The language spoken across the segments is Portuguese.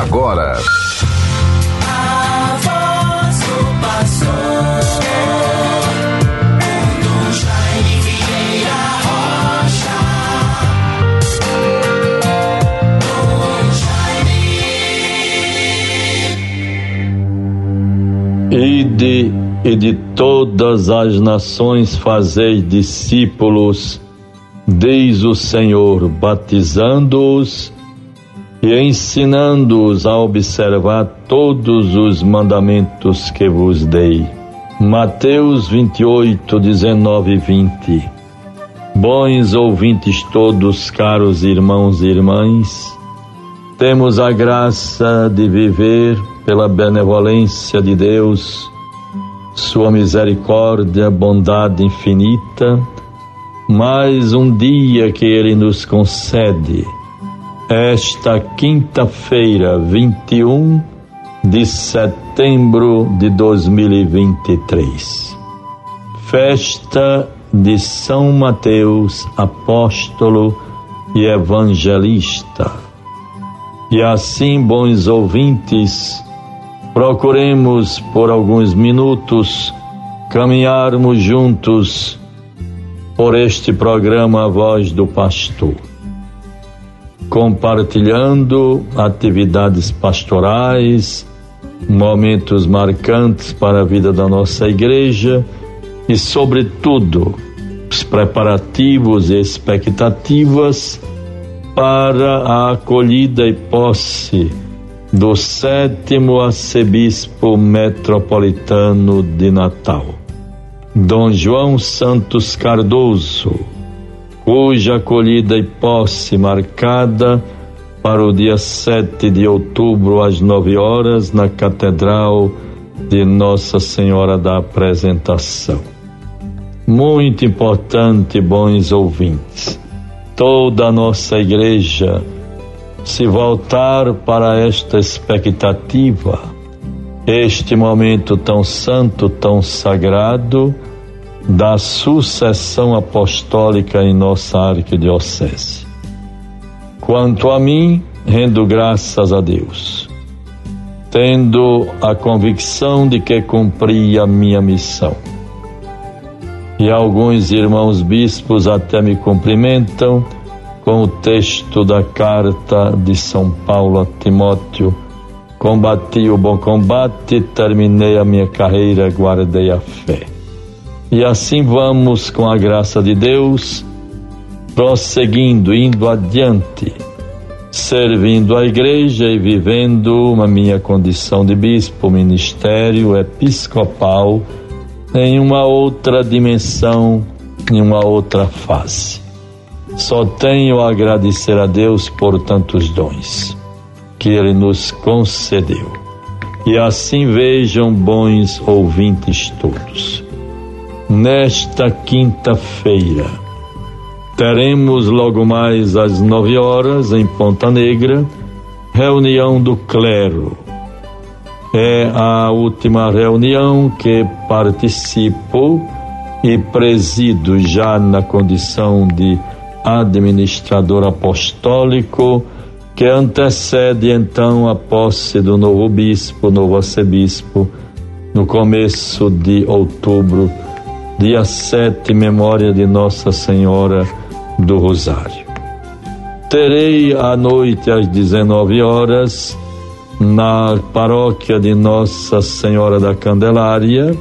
agora. Ide e de todas as nações fazei discípulos, diz o Senhor, batizando-os e ensinando-os a observar todos os mandamentos que vos dei. Mateus 28, 19 e 20. Bons ouvintes todos, caros irmãos e irmãs, temos a graça de viver pela benevolência de Deus, Sua misericórdia, bondade infinita, mais um dia que Ele nos concede esta quinta-feira, 21 de setembro de 2023. Festa de São Mateus, apóstolo e evangelista. E assim, bons ouvintes, procuremos por alguns minutos caminharmos juntos por este programa Voz do Pastor compartilhando atividades pastorais, momentos marcantes para a vida da nossa igreja e, sobretudo, os preparativos e expectativas para a acolhida e posse do sétimo arcebispo metropolitano de Natal, Dom João Santos Cardoso cuja acolhida e posse marcada para o dia 7 de outubro às 9 horas na Catedral de Nossa Senhora da Apresentação. Muito importante, bons ouvintes, toda a nossa igreja se voltar para esta expectativa, este momento tão santo, tão sagrado da sucessão apostólica em nossa arquidiocese. Quanto a mim, rendo graças a Deus, tendo a convicção de que cumpri a minha missão. E alguns irmãos bispos até me cumprimentam com o texto da carta de São Paulo a Timóteo. Combati o bom combate, terminei a minha carreira, guardei a fé. E assim vamos, com a graça de Deus, prosseguindo, indo adiante, servindo a igreja e vivendo a minha condição de bispo, ministério episcopal, em uma outra dimensão, em uma outra fase. Só tenho a agradecer a Deus por tantos dons que Ele nos concedeu. E assim vejam, bons ouvintes todos nesta quinta-feira. Teremos logo mais às nove horas em Ponta Negra reunião do clero. É a última reunião que participo e presido já na condição de administrador apostólico que antecede então a posse do novo bispo, novo arcebispo, no começo de outubro dia 7, memória de Nossa Senhora do Rosário. Terei à noite às 19 horas na paróquia de Nossa Senhora da Candelária,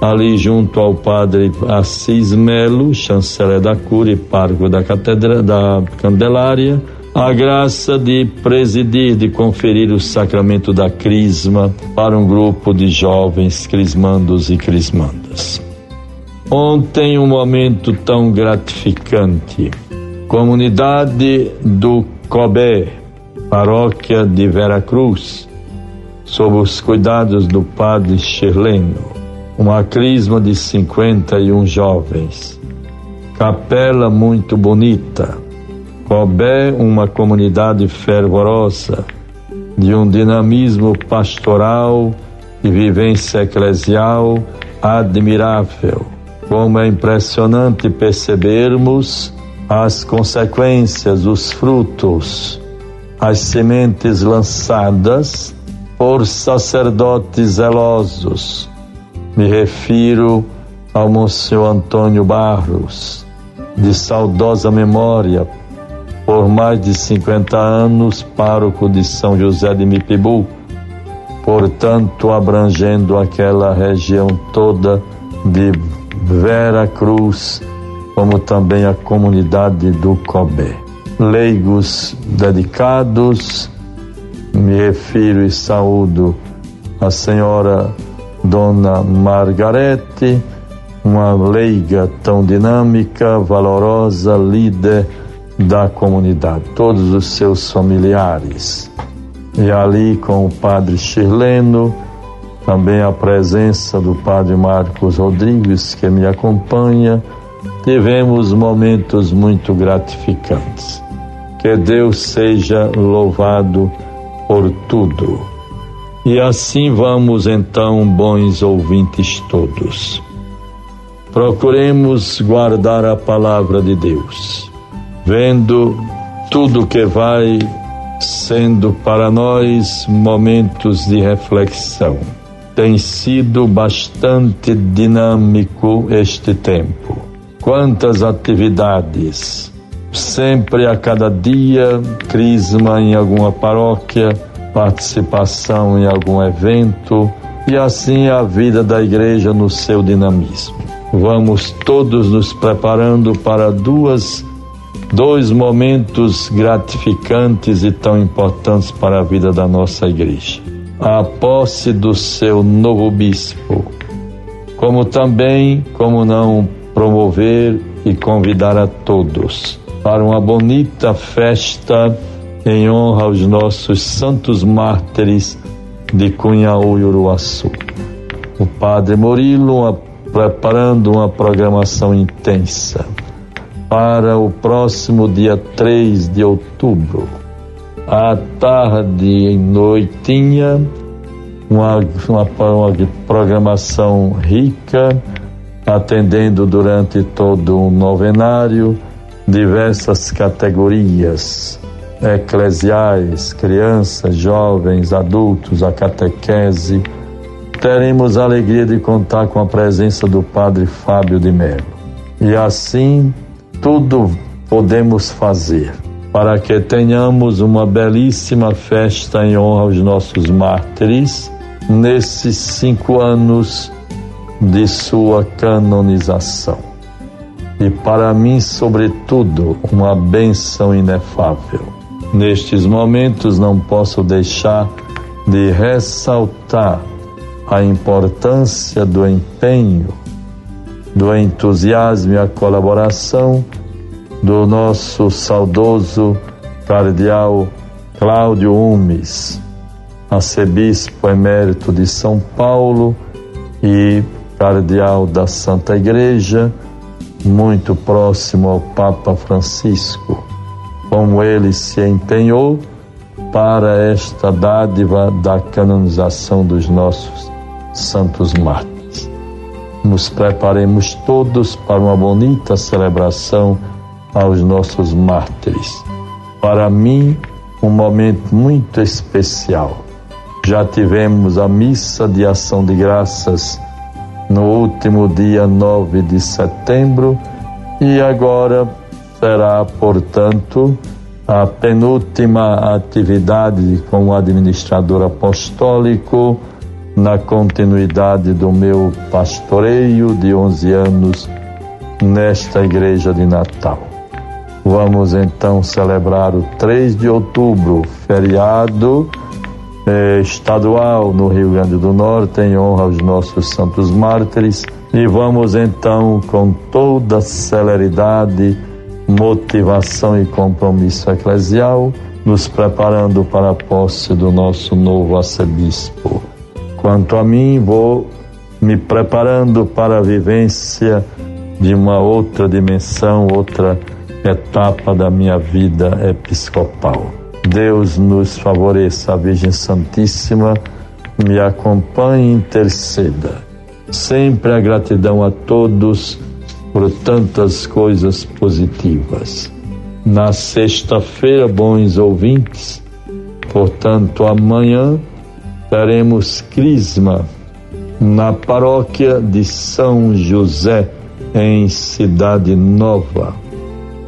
ali junto ao padre Assis Melo, chanceler da cura e parco da catedral da Candelária, a graça de presidir, de conferir o sacramento da crisma para um grupo de jovens crismandos e crismandas. Ontem um momento tão gratificante. Comunidade do Cobé, paróquia de Veracruz, sob os cuidados do padre Chirleno, uma crisma de 51 jovens. Capela muito bonita. Cobé, uma comunidade fervorosa, de um dinamismo pastoral e vivência eclesial admirável como é impressionante percebermos as consequências, os frutos, as sementes lançadas por sacerdotes zelosos. Me refiro ao Monsenhor Antônio Barros, de saudosa memória, por mais de 50 anos, pároco de São José de Mipibu, portanto, abrangendo aquela região toda de Vera Cruz, como também a comunidade do Cobé. Leigos dedicados, me refiro e saúdo a senhora Dona Margarete, uma leiga tão dinâmica, valorosa, líder da comunidade, todos os seus familiares. E ali com o padre Chirleno, também a presença do padre Marcos Rodrigues, que me acompanha, tivemos momentos muito gratificantes. Que Deus seja louvado por tudo. E assim vamos então, bons ouvintes todos. Procuremos guardar a palavra de Deus, vendo tudo que vai sendo para nós momentos de reflexão. Tem sido bastante dinâmico este tempo. Quantas atividades! Sempre a cada dia, crisma em alguma paróquia, participação em algum evento, e assim a vida da igreja no seu dinamismo. Vamos todos nos preparando para duas dois momentos gratificantes e tão importantes para a vida da nossa igreja. A posse do seu novo bispo, como também, como não, promover e convidar a todos para uma bonita festa em honra aos nossos santos mártires de Cunhaú e Uruaçu. O Padre Murilo uma preparando uma programação intensa para o próximo dia 3 de outubro. À tarde e noitinha, uma, uma, uma programação rica, atendendo durante todo um novenário diversas categorias eclesiais, crianças, jovens, adultos, a catequese, teremos a alegria de contar com a presença do Padre Fábio de Mello. E assim, tudo podemos fazer para que tenhamos uma belíssima festa em honra aos nossos mártires nesses cinco anos de sua canonização. E para mim, sobretudo, uma bênção inefável. Nestes momentos, não posso deixar de ressaltar a importância do empenho, do entusiasmo e a colaboração do nosso saudoso cardeal Cláudio Umes, arcebispo emérito de São Paulo e cardeal da Santa Igreja, muito próximo ao Papa Francisco. Como ele se empenhou para esta dádiva da canonização dos nossos santos mártires. Nos preparemos todos para uma bonita celebração aos nossos mártires. Para mim, um momento muito especial. Já tivemos a missa de ação de graças no último dia 9 de setembro e agora será, portanto, a penúltima atividade como administrador apostólico na continuidade do meu pastoreio de 11 anos nesta igreja de Natal. Vamos então celebrar o 3 de outubro, feriado eh, estadual no Rio Grande do Norte, em honra aos nossos santos mártires, e vamos então com toda celeridade, motivação e compromisso eclesial, nos preparando para a posse do nosso novo arcebispo. Quanto a mim, vou me preparando para a vivência de uma outra dimensão, outra etapa da minha vida episcopal. Deus nos favoreça, a Virgem Santíssima me acompanhe e interceda. Sempre a gratidão a todos por tantas coisas positivas. Na sexta-feira, bons ouvintes, Portanto, amanhã teremos Crisma na paróquia de São José, em Cidade Nova,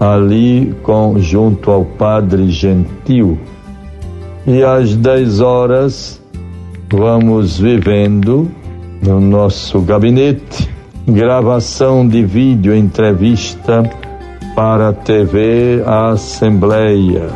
ali com, junto ao Padre Gentil. E às 10 horas vamos vivendo no nosso gabinete gravação de vídeo entrevista para a TV Assembleia.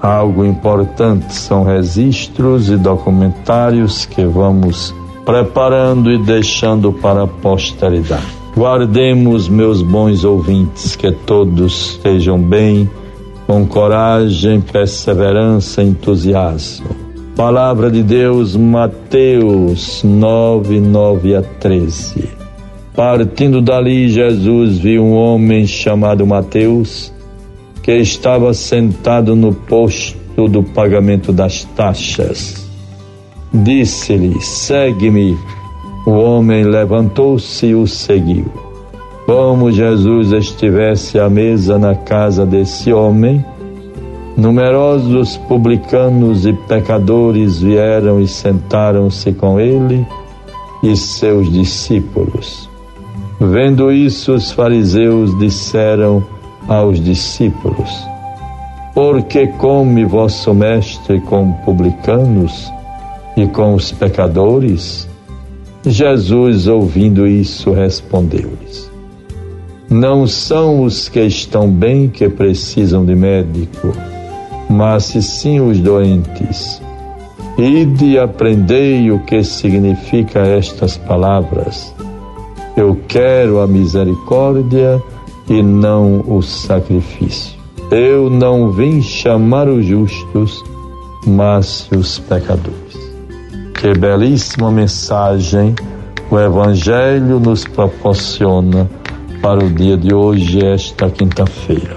Algo importante são registros e documentários que vamos preparando e deixando para a posteridade. Guardemos, meus bons ouvintes, que todos estejam bem, com coragem, perseverança, entusiasmo. Palavra de Deus, Mateus 9, 9 a 13. Partindo dali, Jesus viu um homem chamado Mateus, que estava sentado no posto do pagamento das taxas Disse-lhe: Segue-me. O homem levantou-se e o seguiu. Como Jesus estivesse à mesa na casa desse homem, numerosos publicanos e pecadores vieram e sentaram-se com ele e seus discípulos. Vendo isso, os fariseus disseram aos discípulos: Por que come vosso mestre com publicanos? e com os pecadores? Jesus, ouvindo isso, respondeu-lhes: Não são os que estão bem que precisam de médico, mas sim os doentes. Ide aprendei o que significa estas palavras. Eu quero a misericórdia e não o sacrifício. Eu não vim chamar os justos, mas os pecadores. Que belíssima mensagem o Evangelho nos proporciona para o dia de hoje, esta quinta-feira.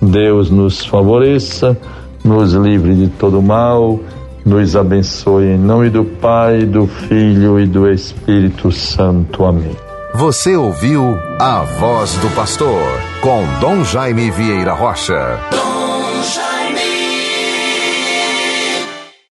Deus nos favoreça, nos livre de todo mal, nos abençoe em nome do Pai, do Filho e do Espírito Santo. Amém. Você ouviu a voz do pastor com Dom Jaime Vieira Rocha.